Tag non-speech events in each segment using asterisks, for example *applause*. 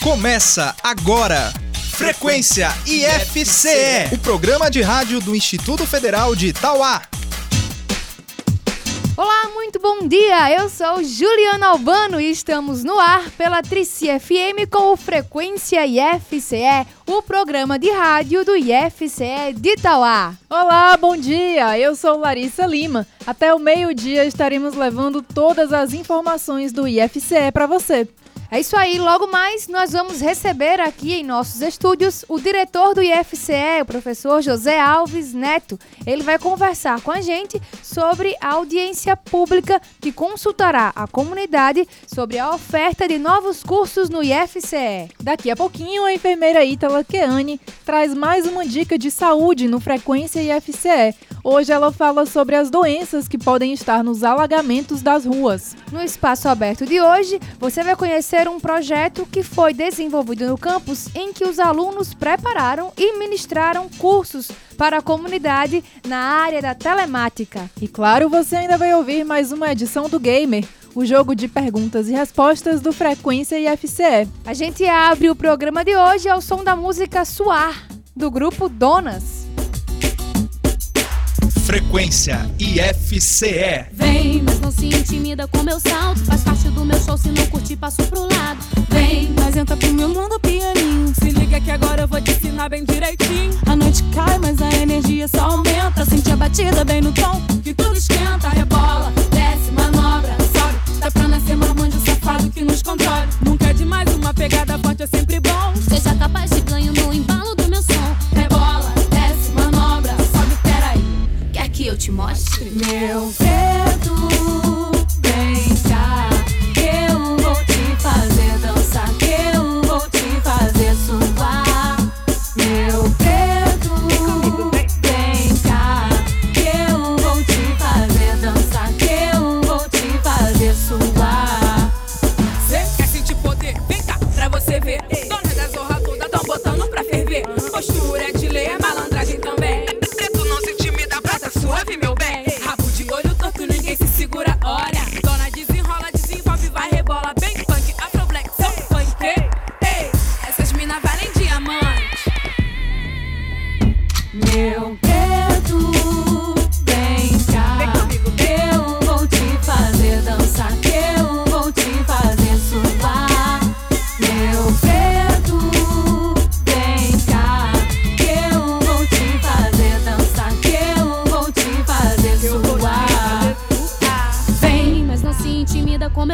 Começa agora. Frequência IFCE, o programa de rádio do Instituto Federal de Itauá. Olá, muito bom dia! Eu sou Juliana Albano e estamos no ar pela Trici FM com o Frequência IFCE, o programa de rádio do IFCE de Itauá. Olá, bom dia! Eu sou Larissa Lima. Até o meio-dia estaremos levando todas as informações do IFCE para você. É isso aí, logo mais nós vamos receber aqui em nossos estúdios o diretor do IFCE, o professor José Alves Neto. Ele vai conversar com a gente sobre a audiência pública que consultará a comunidade sobre a oferta de novos cursos no IFCE. Daqui a pouquinho, a enfermeira Ítala Keane traz mais uma dica de saúde no Frequência IFCE. Hoje ela fala sobre as doenças que podem estar nos alagamentos das ruas. No espaço aberto de hoje, você vai conhecer conhecer um projeto que foi desenvolvido no campus em que os alunos prepararam e ministraram cursos para a comunidade na área da telemática. E claro, você ainda vai ouvir mais uma edição do Gamer, o jogo de perguntas e respostas do Frequência IFCE. A gente abre o programa de hoje ao som da música Suar, do grupo Donas. Frequência IFCE. Vem, mas não se intimida com meu salto. Faz parte do meu show, se não curtir, passo pro lado. Vem, mas entra pro meu mundo pianinho. Se liga que agora eu vou te ensinar bem direitinho. A noite cai, mas a energia só aumenta. Sente a batida bem no tom, que tudo esquenta. Rebola, desce, manobra, sobe. Dá pra nascer marmanjo safado que nos controle. Nunca é demais, uma pegada forte é sempre bom. Seja capaz de ganho no embalo eu te mostre? Meu dedo,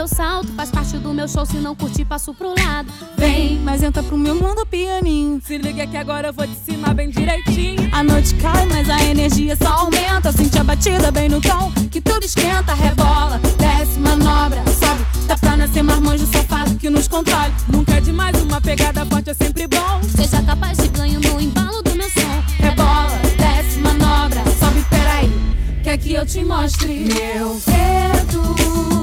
meu salto. Faz parte do meu show, se não curtir, passo pro lado. Vem, mas entra pro meu mundo pianinho. Se liga que agora eu vou te ensinar bem direitinho. A noite cai, mas a energia só aumenta. Sente a batida bem no tom, que tudo esquenta. Rebola, desce, manobra, sobe. Dá pra nascer marmanjo safado que nos controle. Nunca é demais, uma pegada forte é sempre bom. Seja capaz de ganho no embalo do meu som. Rebola, desce, manobra, sobe, peraí. Quer que eu te mostre? Meu dedo,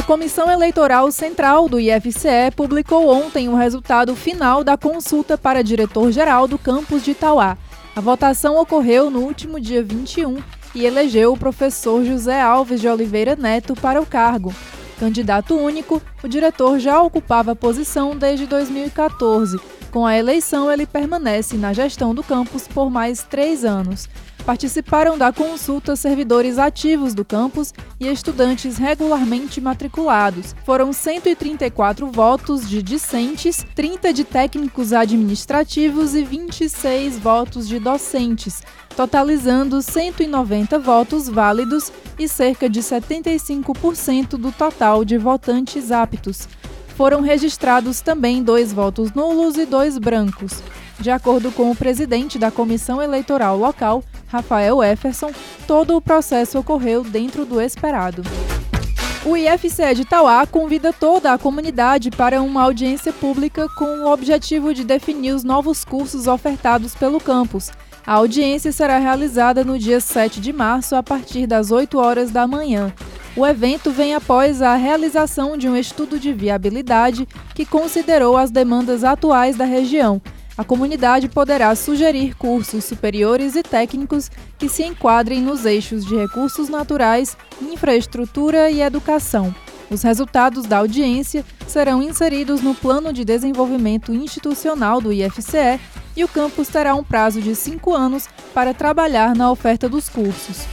A Comissão Eleitoral Central do IFCE publicou ontem o resultado final da consulta para diretor-geral do campus de Itauá. A votação ocorreu no último dia 21 e elegeu o professor José Alves de Oliveira Neto para o cargo. Candidato único, o diretor já ocupava a posição desde 2014. Com a eleição, ele permanece na gestão do campus por mais três anos. Participaram da consulta servidores ativos do campus e estudantes regularmente matriculados. Foram 134 votos de discentes, 30 de técnicos administrativos e 26 votos de docentes, totalizando 190 votos válidos e cerca de 75% do total de votantes aptos. Foram registrados também dois votos nulos e dois brancos. De acordo com o presidente da comissão eleitoral local, Rafael Efferson, todo o processo ocorreu dentro do esperado. O IFCE de Tauá convida toda a comunidade para uma audiência pública com o objetivo de definir os novos cursos ofertados pelo campus. A audiência será realizada no dia 7 de março, a partir das 8 horas da manhã. O evento vem após a realização de um estudo de viabilidade que considerou as demandas atuais da região. A comunidade poderá sugerir cursos superiores e técnicos que se enquadrem nos eixos de recursos naturais, infraestrutura e educação. Os resultados da audiência serão inseridos no Plano de Desenvolvimento Institucional do IFCE e o campus terá um prazo de cinco anos para trabalhar na oferta dos cursos.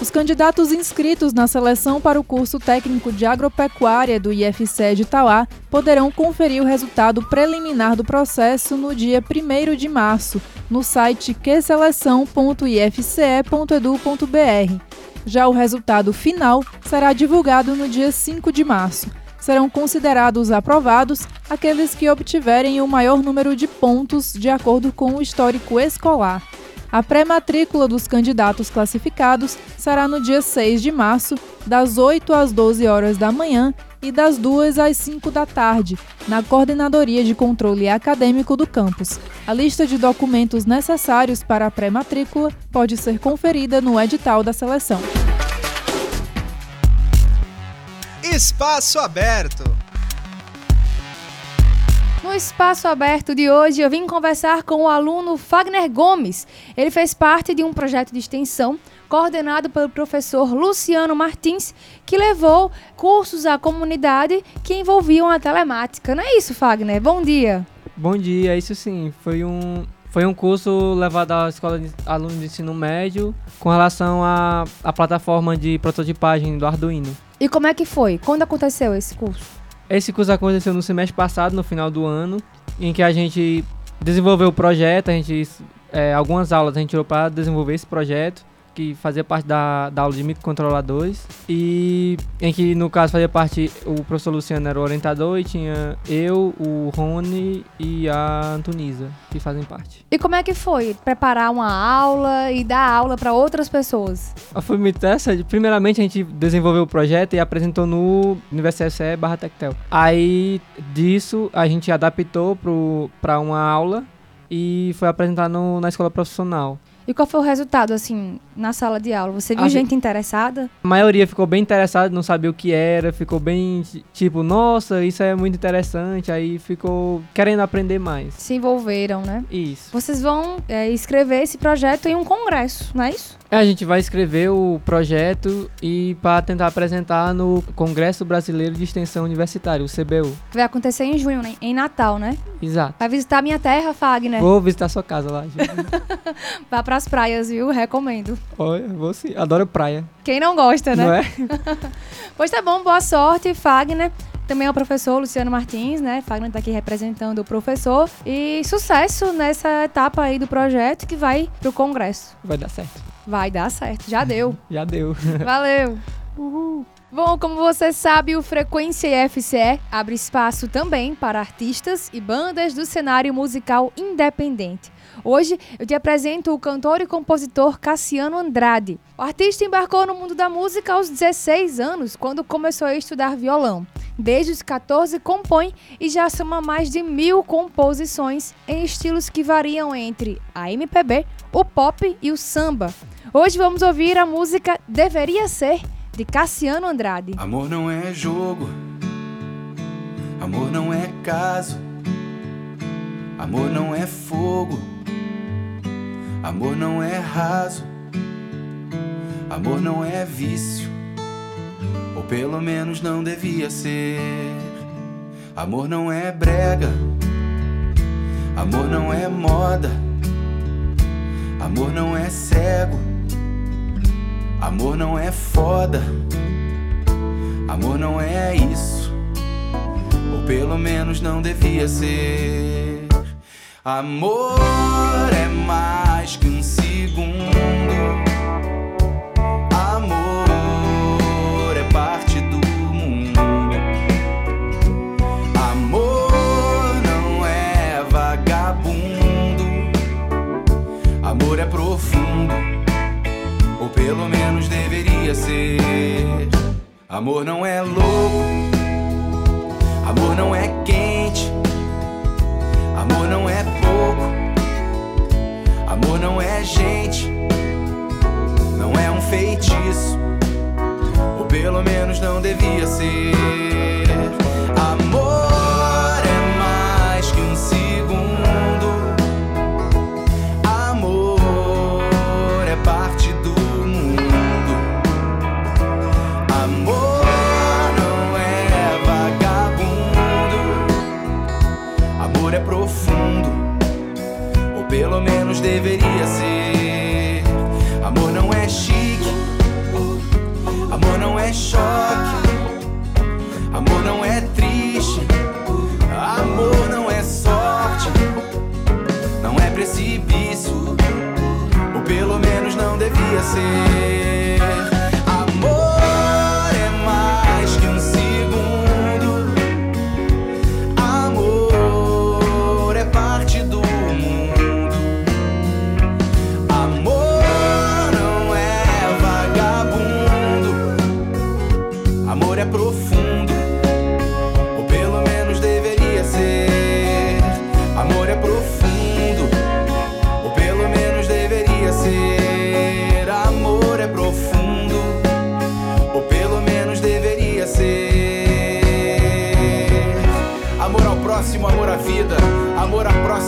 Os candidatos inscritos na seleção para o curso técnico de agropecuária do IFCE de Tauá poderão conferir o resultado preliminar do processo no dia 1 de março, no site queseleção.ifce.edu.br. Já o resultado final será divulgado no dia 5 de março. Serão considerados aprovados aqueles que obtiverem o maior número de pontos de acordo com o histórico escolar. A pré-matrícula dos candidatos classificados será no dia 6 de março, das 8 às 12 horas da manhã e das 2 às 5 da tarde, na Coordenadoria de Controle Acadêmico do campus. A lista de documentos necessários para a pré-matrícula pode ser conferida no edital da seleção. Espaço aberto. No espaço aberto de hoje, eu vim conversar com o aluno Fagner Gomes. Ele fez parte de um projeto de extensão coordenado pelo professor Luciano Martins, que levou cursos à comunidade que envolviam a telemática. Não é isso, Fagner? Bom dia. Bom dia, isso sim. Foi um, foi um curso levado à escola de alunos de ensino médio com relação à, à plataforma de prototipagem do Arduino. E como é que foi? Quando aconteceu esse curso? Esse curso aconteceu no semestre passado, no final do ano, em que a gente desenvolveu o projeto, a gente é, algumas aulas a gente tirou para desenvolver esse projeto que fazia parte da, da aula de microcontroladores e em que no caso fazia parte o professor Luciano era o orientador e tinha eu, o Rony e a Antonisa que fazem parte. E como é que foi preparar uma aula e dar aula para outras pessoas? Ah, Foi muito interessante. Primeiramente a gente desenvolveu o projeto e apresentou no Universidade barra Tectel. Aí disso a gente adaptou para uma aula e foi apresentar no- na escola profissional. E qual foi o resultado, assim, na sala de aula? Você viu A gente interessada? A maioria ficou bem interessada, não sabia o que era, ficou bem ti- tipo, nossa, isso é muito interessante, aí ficou querendo aprender mais. Se envolveram, né? Isso. Vocês vão é, escrever esse projeto em um congresso, não é isso? A gente vai escrever o projeto e para tentar apresentar no Congresso Brasileiro de Extensão Universitária, o CBU. Vai acontecer em junho, né? em Natal, né? Exato. Vai visitar minha terra, Fagner. Vou visitar sua casa lá. *laughs* Vá pras praias, viu? Recomendo. Olha, vou sim. Adoro praia. Quem não gosta, né? Não é? *laughs* Pois tá bom, boa sorte, Fagner. Também é o professor Luciano Martins, né? Fagner tá aqui representando o professor. E sucesso nessa etapa aí do projeto que vai pro congresso. Vai dar certo. Vai dar certo, já deu. *laughs* Já deu. Valeu! *laughs* Bom, como você sabe, o Frequência FCE abre espaço também para artistas e bandas do cenário musical independente. Hoje eu te apresento o cantor e compositor Cassiano Andrade. O artista embarcou no mundo da música aos 16 anos, quando começou a estudar violão. Desde os 14 compõe e já soma mais de mil composições em estilos que variam entre a MPB, o pop e o samba. Hoje vamos ouvir a música Deveria Ser, de Cassiano Andrade. Amor não é jogo, amor não é caso, amor não é fogo, amor não é raso, amor não é vício, ou pelo menos não devia ser. Amor não é brega, amor não é moda, amor não é cego. Amor não é foda, amor não é isso, ou pelo menos não devia ser. Amor é mais que um Amor não é louco, amor não é quente, amor não é pouco, amor não é gente, não é um feitiço, ou pelo menos não devia ser. Amor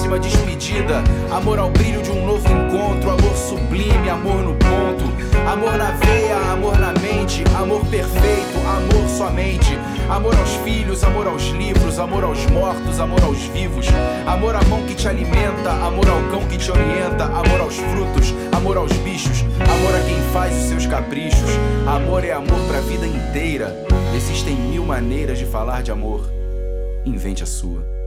Próxima despedida. Amor ao brilho de um novo encontro. Amor sublime, amor no ponto. Amor na veia, amor na mente. Amor perfeito, amor somente. Amor aos filhos, amor aos livros. Amor aos mortos, amor aos vivos. Amor à mão que te alimenta. Amor ao cão que te orienta. Amor aos frutos, amor aos bichos. Amor a quem faz os seus caprichos. Amor é amor pra vida inteira. Existem mil maneiras de falar de amor. Invente a sua.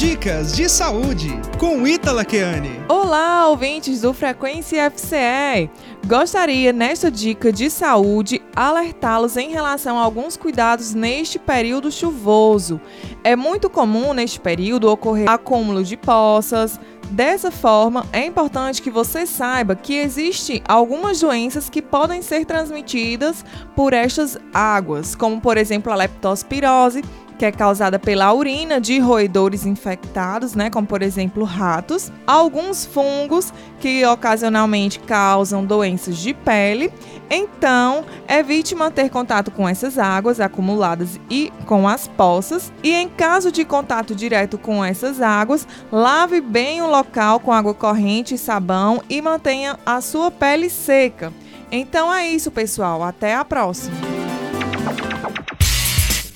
Dicas de saúde com Ítala Keane. Olá, ouvintes do Frequência FCE! Gostaria, nesta dica de saúde, alertá-los em relação a alguns cuidados neste período chuvoso. É muito comum neste período ocorrer acúmulo de poças. Dessa forma, é importante que você saiba que existem algumas doenças que podem ser transmitidas por estas águas, como por exemplo a leptospirose, que é causada pela urina de roedores infectados, né, como por exemplo ratos, alguns fungos que ocasionalmente causam doenças de pele. Então, evite manter contato com essas águas acumuladas e com as poças. E em caso de contato direto com essas águas, lave bem o local com água corrente e sabão e mantenha a sua pele seca. Então é isso, pessoal. Até a próxima.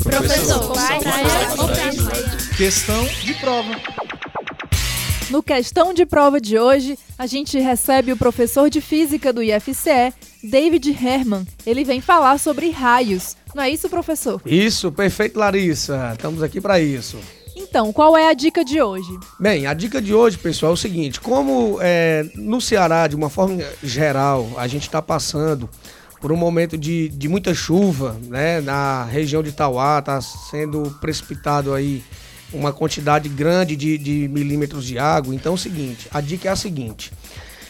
Professor, Questão de prova. No questão de prova de hoje, a gente recebe o professor de física do IFCE, David Herman. Ele vem falar sobre raios. Não é isso, professor? Isso, perfeito, Larissa. Estamos aqui para isso. Então, qual é a dica de hoje? Bem, a dica de hoje, pessoal, é o seguinte: como é, no Ceará, de uma forma geral, a gente está passando por um momento de, de muita chuva, né? Na região de Tauá está sendo precipitado aí uma quantidade grande de, de milímetros de água. Então é o seguinte, a dica é a seguinte.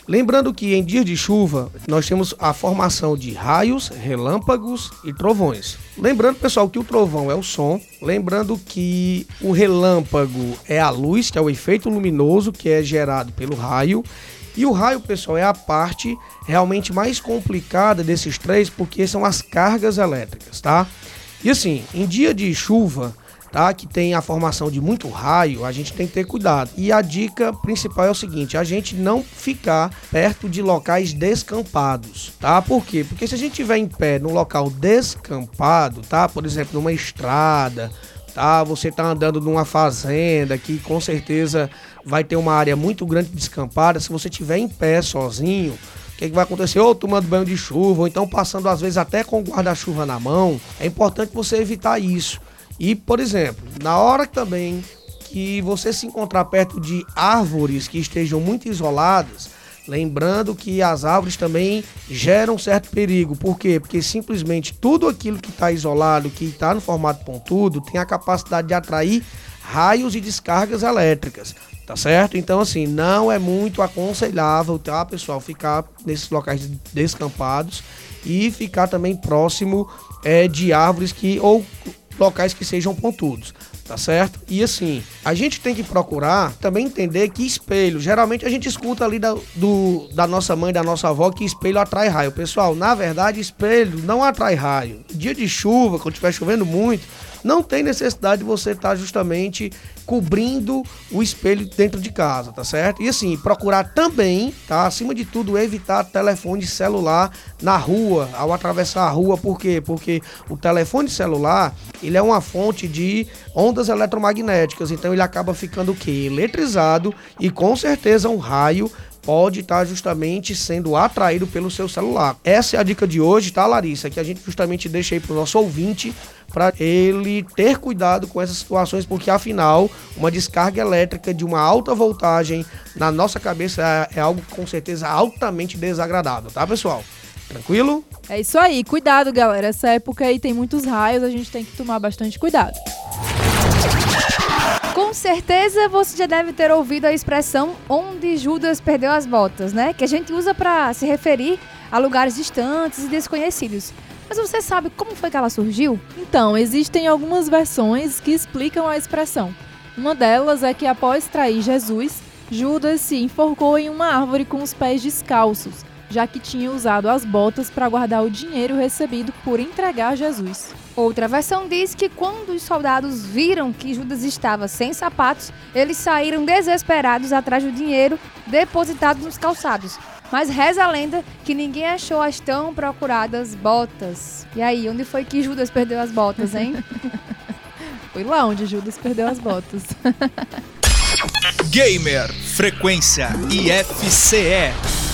Lembrando que em dias de chuva nós temos a formação de raios, relâmpagos e trovões. Lembrando, pessoal, que o trovão é o som. Lembrando que o relâmpago é a luz, que é o efeito luminoso que é gerado pelo raio. E o raio, pessoal, é a parte realmente mais complicada desses três, porque são as cargas elétricas, tá? E assim, em dia de chuva, tá? Que tem a formação de muito raio, a gente tem que ter cuidado. E a dica principal é o seguinte: a gente não ficar perto de locais descampados, tá? Por quê? Porque se a gente tiver em pé num local descampado, tá? Por exemplo, numa estrada, tá? Você tá andando numa fazenda que com certeza vai ter uma área muito grande descampada. Se você tiver em pé sozinho, o que, que vai acontecer? Ou tomando banho de chuva, ou então passando às vezes até com o guarda-chuva na mão. É importante você evitar isso. E, por exemplo, na hora também que você se encontrar perto de árvores que estejam muito isoladas, lembrando que as árvores também geram certo perigo. Por quê? Porque simplesmente tudo aquilo que está isolado, que está no formato pontudo, tem a capacidade de atrair raios e descargas elétricas. Tá certo? Então, assim, não é muito aconselhável, tá, pessoal, ficar nesses locais descampados e ficar também próximo é, de árvores que ou locais que sejam pontudos tá certo? E assim, a gente tem que procurar também entender que espelho, geralmente a gente escuta ali da, do, da nossa mãe, da nossa avó, que espelho atrai raio. Pessoal, na verdade, espelho não atrai raio. Dia de chuva, quando estiver chovendo muito, não tem necessidade de você estar tá justamente cobrindo o espelho dentro de casa, tá certo? E assim, procurar também, tá? Acima de tudo, evitar telefone celular na rua, ao atravessar a rua, por quê? Porque o telefone celular, ele é uma fonte de ondas eletromagnéticas, então ele acaba ficando o quê? Eletrizado e com certeza um raio pode estar tá justamente sendo atraído pelo seu celular. Essa é a dica de hoje, tá, Larissa? Que a gente justamente deixa aí para o nosso ouvinte para ele ter cuidado com essas situações, porque afinal, uma descarga elétrica de uma alta voltagem na nossa cabeça é, é algo com certeza altamente desagradável, tá, pessoal? Tranquilo? É isso aí, cuidado, galera. Essa época aí tem muitos raios, a gente tem que tomar bastante cuidado. Com certeza você já deve ter ouvido a expressão onde Judas perdeu as botas, né? Que a gente usa para se referir a lugares distantes e desconhecidos. Mas você sabe como foi que ela surgiu? Então, existem algumas versões que explicam a expressão. Uma delas é que após trair Jesus, Judas se enforcou em uma árvore com os pés descalços, já que tinha usado as botas para guardar o dinheiro recebido por entregar Jesus. Outra versão diz que quando os soldados viram que Judas estava sem sapatos, eles saíram desesperados atrás do dinheiro depositado nos calçados, mas reza a lenda que ninguém achou as tão procuradas botas. E aí, onde foi que Judas perdeu as botas, hein? *laughs* foi lá onde Judas perdeu as botas. Gamer Frequência IFCE.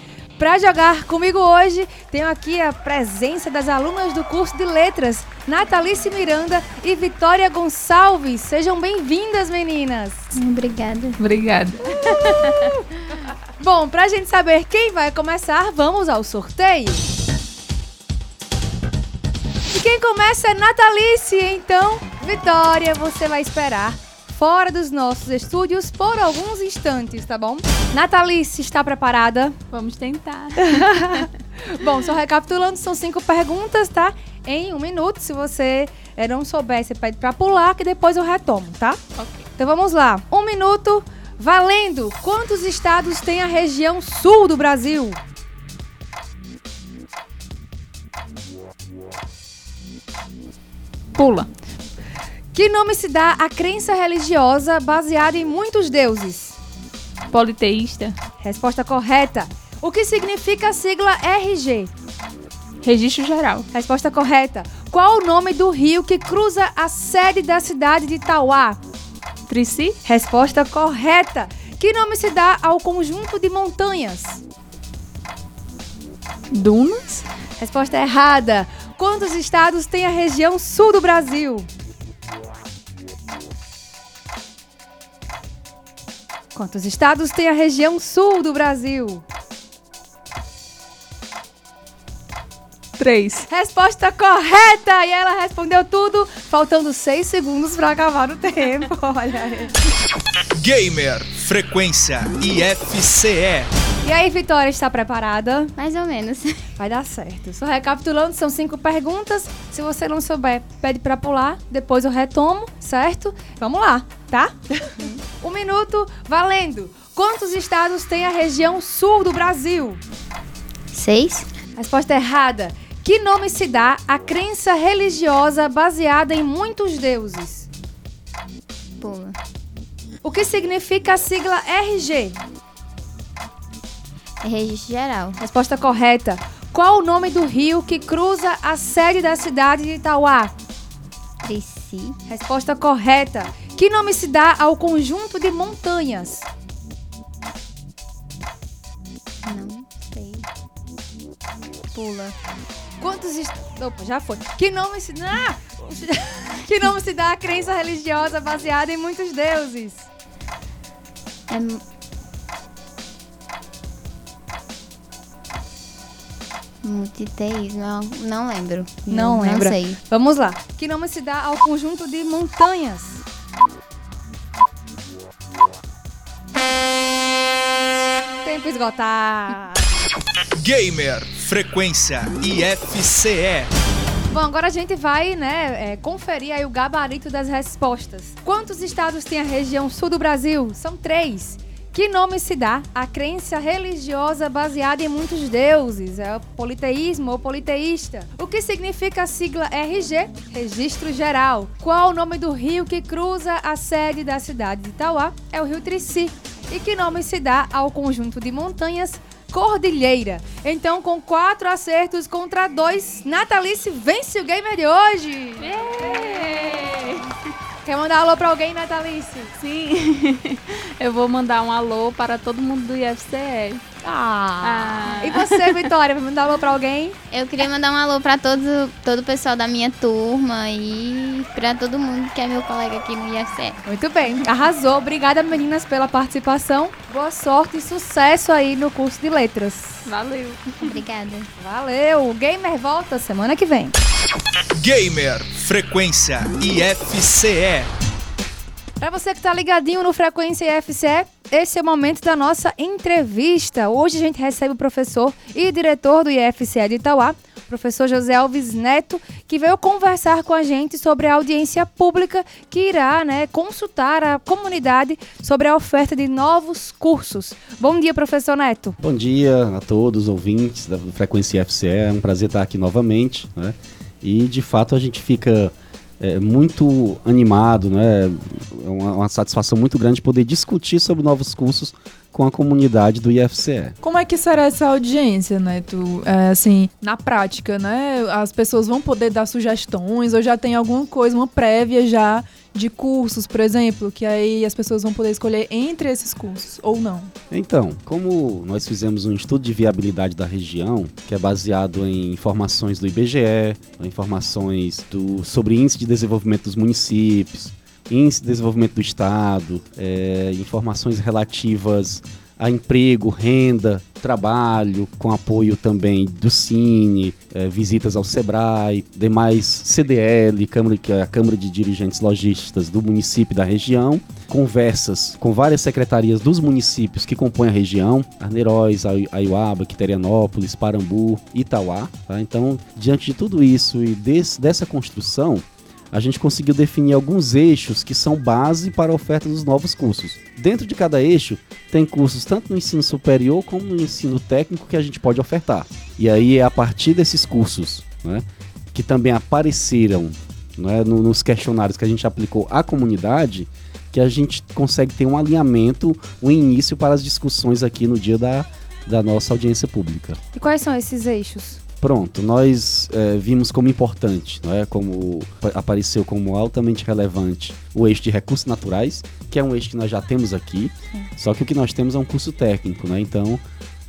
Para jogar comigo hoje, tenho aqui a presença das alunas do curso de Letras, Natalice Miranda e Vitória Gonçalves. Sejam bem-vindas, meninas. Obrigada. Obrigada. *laughs* Bom, para a gente saber quem vai começar, vamos ao sorteio. E quem começa é Natalice, então, Vitória, você vai esperar fora dos nossos estúdios por alguns instantes, tá bom? Natalice, está preparada? Vamos tentar. *laughs* bom, só recapitulando, são cinco perguntas, tá? Em um minuto, se você é, não souber, você pede pra pular, que depois eu retomo, tá? Ok. Então vamos lá. Um minuto, valendo! Quantos estados tem a região sul do Brasil? Pula. Que nome se dá à crença religiosa baseada em muitos deuses? Politeísta. Resposta correta. O que significa a sigla RG? Registro Geral. Resposta correta. Qual o nome do rio que cruza a sede da cidade de Tauá? Trici. Resposta correta. Que nome se dá ao conjunto de montanhas? Dunas. Resposta errada. Quantos estados tem a região sul do Brasil? Quantos estados tem a região sul do Brasil? Três. Resposta correta! E ela respondeu tudo, faltando seis segundos para acabar o tempo. *laughs* Olha aí. Gamer Frequência IFCE. E aí, Vitória, está preparada? Mais ou menos. *laughs* Vai dar certo. Só recapitulando, são cinco perguntas. Se você não souber, pede para pular. Depois eu retomo, certo? Vamos lá, tá? um minuto, valendo. Quantos estados tem a região sul do Brasil? Seis. Resposta errada. Que nome se dá à crença religiosa baseada em muitos deuses? Pula. O que significa a sigla RG? É registro geral. Resposta correta. Qual o nome do rio que cruza a sede da cidade de Itauá? Trici. Resposta correta. Que nome se dá ao conjunto de montanhas? Pula. Quantos. est- Opa, já foi. Que nome se dá. *laughs* que nome se dá à crença religiosa baseada em muitos deuses? É. mu- Multiteísmo, não, não lembro. Não lembra. Não sei. Vamos lá. Que nome se dá ao conjunto de montanhas? Esgotado. Gamer, frequência IFCE. Bom, agora a gente vai, né, é, conferir aí o gabarito das respostas. Quantos estados tem a região sul do Brasil? São três. Que nome se dá à crença religiosa baseada em muitos deuses? É o politeísmo ou politeísta? O que significa a sigla RG? Registro Geral. Qual o nome do rio que cruza a sede da cidade de Itauá? É o rio Trici. E que nome se dá ao conjunto de montanhas Cordilheira. Então, com quatro acertos contra dois, Natalice vence o gamer de hoje. Quer mandar alô pra alguém, Natalice? Sim. *laughs* Eu vou mandar um alô para todo mundo do IFCE. Ah. E você, Vitória, vai mandar alô pra alguém? Eu queria mandar um alô pra todo, todo o pessoal da minha turma e pra todo mundo que é meu colega aqui no IFCE. Muito bem, arrasou. Obrigada, meninas, pela participação. Boa sorte e sucesso aí no curso de letras. Valeu. Obrigada. Valeu. O Gamer volta semana que vem. Gamer, frequência IFCE. Pra você que tá ligadinho no Frequência IFCE, esse é o momento da nossa entrevista. Hoje a gente recebe o professor e diretor do IFCE de Itauá, professor José Alves Neto, que veio conversar com a gente sobre a audiência pública que irá né, consultar a comunidade sobre a oferta de novos cursos. Bom dia, professor Neto. Bom dia a todos os ouvintes da Frequência FCE, é um prazer estar aqui novamente, né? E de fato a gente fica é, muito animado, né? É uma, uma satisfação muito grande poder discutir sobre novos cursos com a comunidade do IFCE. Como é que será essa audiência, Neto? É, assim, na prática, né? As pessoas vão poder dar sugestões ou já tem alguma coisa, uma prévia já de cursos, por exemplo, que aí as pessoas vão poder escolher entre esses cursos ou não? Então, como nós fizemos um estudo de viabilidade da região, que é baseado em informações do IBGE, informações do, sobre índice de desenvolvimento dos municípios, índice de desenvolvimento do estado, é, informações relativas a emprego, renda, trabalho, com apoio também do Cine, é, visitas ao Sebrae, demais CDL, Câmara, a Câmara de Dirigentes Logistas do município e da região, conversas com várias secretarias dos municípios que compõem a região, Arneiroz, Ai- Aiuaba, Quiterianópolis, Parambu, Itauá. tá? Então, diante de tudo isso e desse, dessa construção, a gente conseguiu definir alguns eixos que são base para a oferta dos novos cursos. Dentro de cada eixo, tem cursos tanto no ensino superior como no ensino técnico que a gente pode ofertar. E aí é a partir desses cursos, né, que também apareceram né, no- nos questionários que a gente aplicou à comunidade, que a gente consegue ter um alinhamento, um início para as discussões aqui no dia da, da nossa audiência pública. E quais são esses eixos? Pronto, nós eh, vimos como importante, não é? como pa- apareceu como altamente relevante o eixo de recursos naturais, que é um eixo que nós já temos aqui, só que o que nós temos é um curso técnico, né? Então,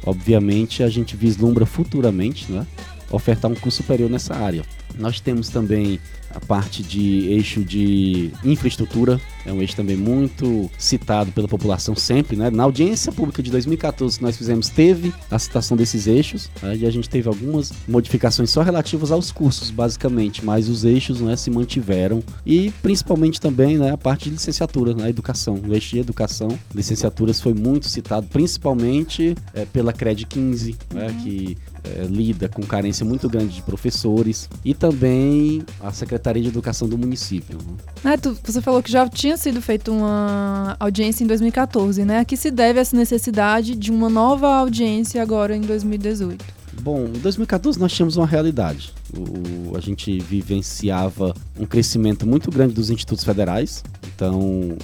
obviamente, a gente vislumbra futuramente, né? Ofertar um curso superior nessa área. Nós temos também a parte de eixo de infraestrutura, é um eixo também muito citado pela população sempre, né? Na audiência pública de 2014 que nós fizemos, teve a citação desses eixos, né? e a gente teve algumas modificações só relativas aos cursos, basicamente, mas os eixos né, se mantiveram, e principalmente também né, a parte de licenciatura, na educação, o eixo de educação, licenciaturas foi muito citado, principalmente eh, pela CRED 15, né, que eh, lida com carência muito grande de professores, e também a Secretaria de Educação do município. né? Neto, você falou que já tinha sido feita uma audiência em 2014, né? A que se deve essa necessidade de uma nova audiência agora em 2018? Bom, em 2014 nós tínhamos uma realidade. O- a gente vivenciava um crescimento muito grande dos institutos federais, então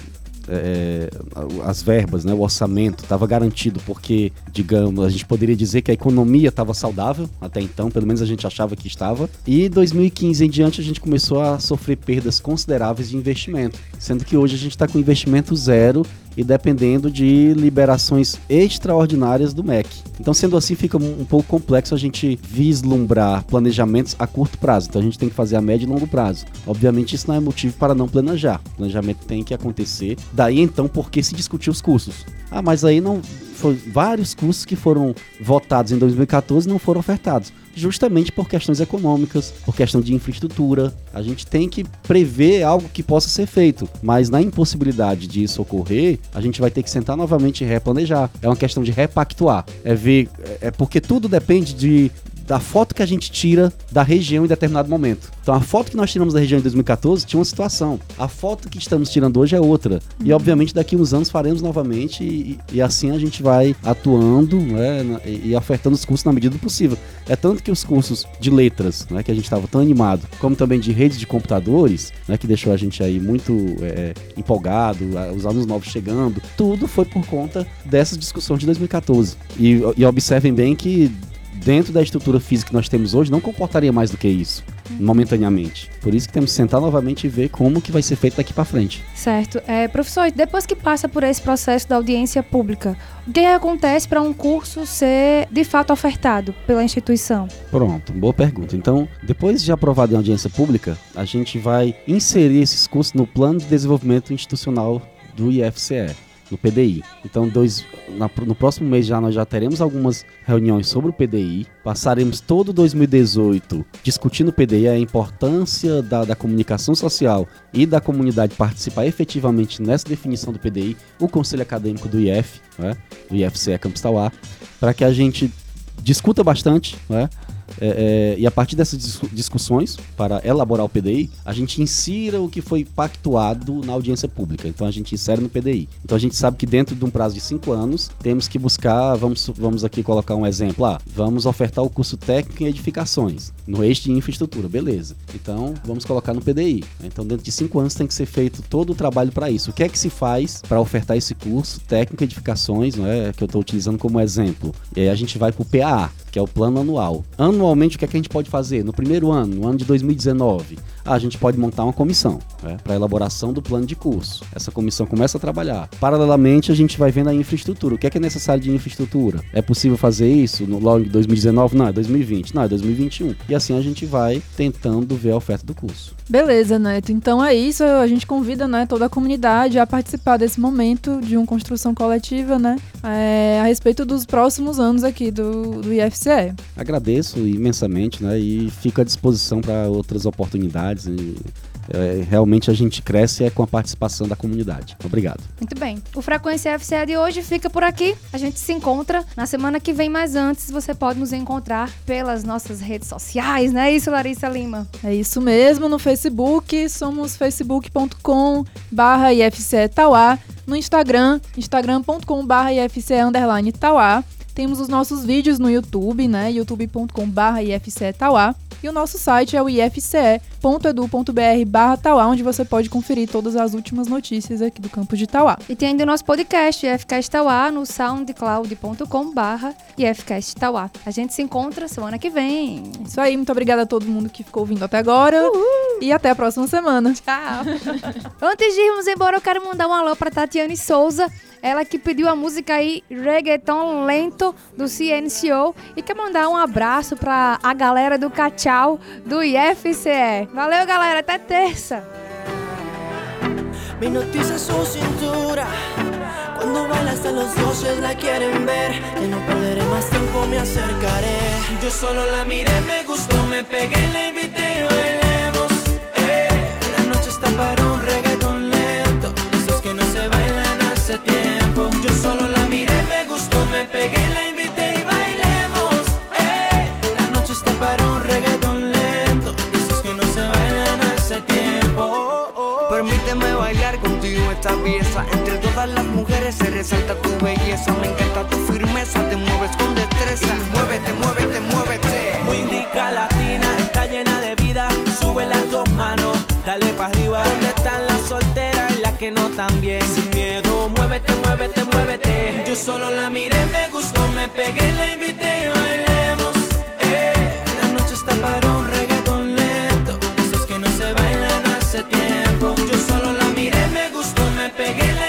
é, as verbas, né, o orçamento estava garantido porque, digamos, a gente poderia dizer que a economia estava saudável até então, pelo menos a gente achava que estava. E 2015 em diante a gente começou a sofrer perdas consideráveis de investimento, sendo que hoje a gente está com investimento zero e dependendo de liberações extraordinárias do MEC. Então, sendo assim, fica um, pouco complexo a gente vislumbrar planejamentos a curto prazo. Então, a gente tem que fazer a médio e longo prazo. Obviamente, isso não é motivo para não planejar. O planejamento tem que acontecer. Daí, então, por que se discutir os cursos? Ah, mas aí não. Vários cursos que foram votados em 2014 não foram ofertados justamente por questões econômicas, por questão de infraestrutura. A gente tem que prever algo que possa ser feito, mas na impossibilidade disso ocorrer, a gente vai ter que sentar novamente e replanejar. É uma questão de repactuar. É ver, é porque tudo depende de da foto que a gente tira da região em determinado momento. Então a foto que nós tiramos da região em 2014 tinha uma situação. A foto que estamos tirando hoje é outra. E obviamente daqui uns anos faremos novamente e, e assim a gente vai atuando né, e, e ofertando os cursos na medida do possível. É tanto que os cursos de letras, né, que a gente estava tão animado, como também de redes de computadores, né, que deixou a gente aí muito é, empolgado, os alunos novos chegando, tudo foi por conta dessas discussões de 2014. E, e observem bem que dentro da estrutura física que nós temos hoje, não comportaria mais do que isso, momentaneamente. Por isso que temos que sentar novamente e ver como que vai ser feito daqui para frente. Certo. É, professor, depois que passa por esse processo da audiência pública, o que acontece para um curso ser de fato ofertado pela instituição? Pronto, boa pergunta. Então, depois de aprovado em audiência pública, a gente vai inserir esses cursos no plano de desenvolvimento institucional do IFCE no PDI. Então, dois, na, no próximo mês já nós já teremos algumas reuniões sobre o PDI. Passaremos todo 2018 discutindo o PDI, a importância da, da comunicação social e da comunidade participar efetivamente nessa definição do PDI, o Conselho Acadêmico do IF, né, do IFCE Campus Tauá, para que a gente discuta bastante, né, é, é, e a partir dessas discussões, para elaborar o PDI, a gente insira o que foi pactuado na audiência pública. Então a gente insere no PDI. Então a gente sabe que dentro de um prazo de cinco anos, temos que buscar, vamos, vamos aqui colocar um exemplo, ah, vamos ofertar o curso técnico em edificações, no eixo de infraestrutura, beleza. Então vamos colocar no PDI. Então dentro de cinco anos tem que ser feito todo o trabalho para isso. O que é que se faz para ofertar esse curso técnico em edificações, não é, que eu estou utilizando como exemplo? E aí a gente vai para o PAA, que é o plano anual. Anualmente, o que, é que a gente pode fazer? No primeiro ano, no ano de 2019, a gente pode montar uma comissão né, para elaboração do plano de curso. Essa comissão começa a trabalhar. Paralelamente, a gente vai vendo a infraestrutura. O que é que é necessário de infraestrutura? É possível fazer isso no, logo em 2019? Não, é 2020. Não, é 2021. E assim a gente vai tentando ver a oferta do curso. Beleza, Neto. Então é isso. A gente convida né, toda a comunidade a participar desse momento de uma construção coletiva, né? É, a respeito dos próximos anos aqui do, do IFCE. Agradeço imensamente, né? E fico à disposição para outras oportunidades. E, é, realmente a gente cresce é com a participação da comunidade. Obrigado. Muito bem. O Frequência FCE de hoje fica por aqui. A gente se encontra na semana que vem, mas antes você pode nos encontrar pelas nossas redes sociais, não é isso, Larissa Lima? É isso mesmo, no Facebook, somos facebook.com barra IFCE Tauá, no Instagram, instagram.com barra IFCE underline Tauá. Temos os nossos vídeos no YouTube, né? youtube.com.br IFCE Tauá. E o nosso site é o ifce.edu.br barra Tauá, onde você pode conferir todas as últimas notícias aqui do campus de Tauá. E tem ainda o nosso podcast, IFCast Tauá, no soundcloud.com barra IFCast Tauá. A gente se encontra semana que vem. Isso aí, muito obrigada a todo mundo que ficou ouvindo até agora. Uhul. E até a próxima semana. Tchau. *laughs* Antes de irmos embora, eu quero mandar um alô para Tatiane Souza, ela que pediu a música aí Reggaeton Lento do CNCO e quer mandar um abraço para a galera do Cachau do IFCE. Valeu, galera, até terça. Me hipnotiza su cintura. Cuando baila hasta los dioses la quieren ver. Que no perderé más tiempo, me acercaré. Yo solo la miré, me gustó, me pegué, la invité y todas las mujeres se resalta tu belleza. Me encanta tu firmeza, te mueves con destreza. Muévete, muévete, muévete. Windica latina está llena de vida. Sube las dos manos, dale para arriba. ¿Dónde están las solteras y las que no bien? Sin miedo, muévete, muévete, muévete. Yo solo la miré, me gustó, me pegué, la invité y bailemos. Eh, La noche está para un reggaeton lento. Esos que no se bailan hace tiempo. Yo solo la miré, me gustó, me pegué, la.